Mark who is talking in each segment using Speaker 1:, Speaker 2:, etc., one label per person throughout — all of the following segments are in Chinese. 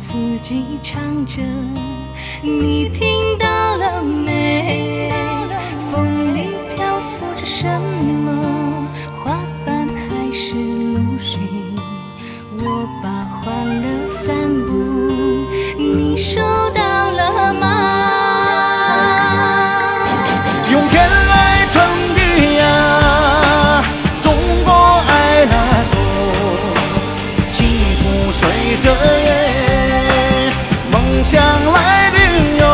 Speaker 1: 自己唱着，你听到了没？风里漂浮着什么？花瓣还是露水？我把
Speaker 2: 向来领有。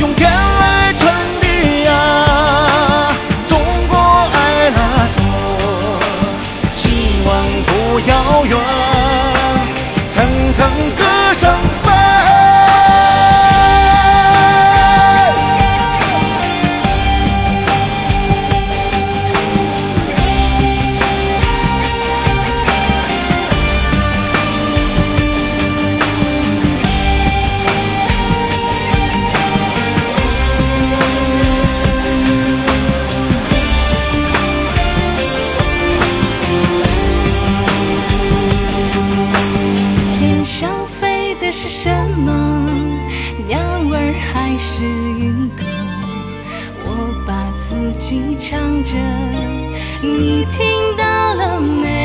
Speaker 2: 用天来传递呀，中国爱拉索，希望不遥远，
Speaker 1: 什么？鸟儿还是云朵？我把自己唱着，你听到了没？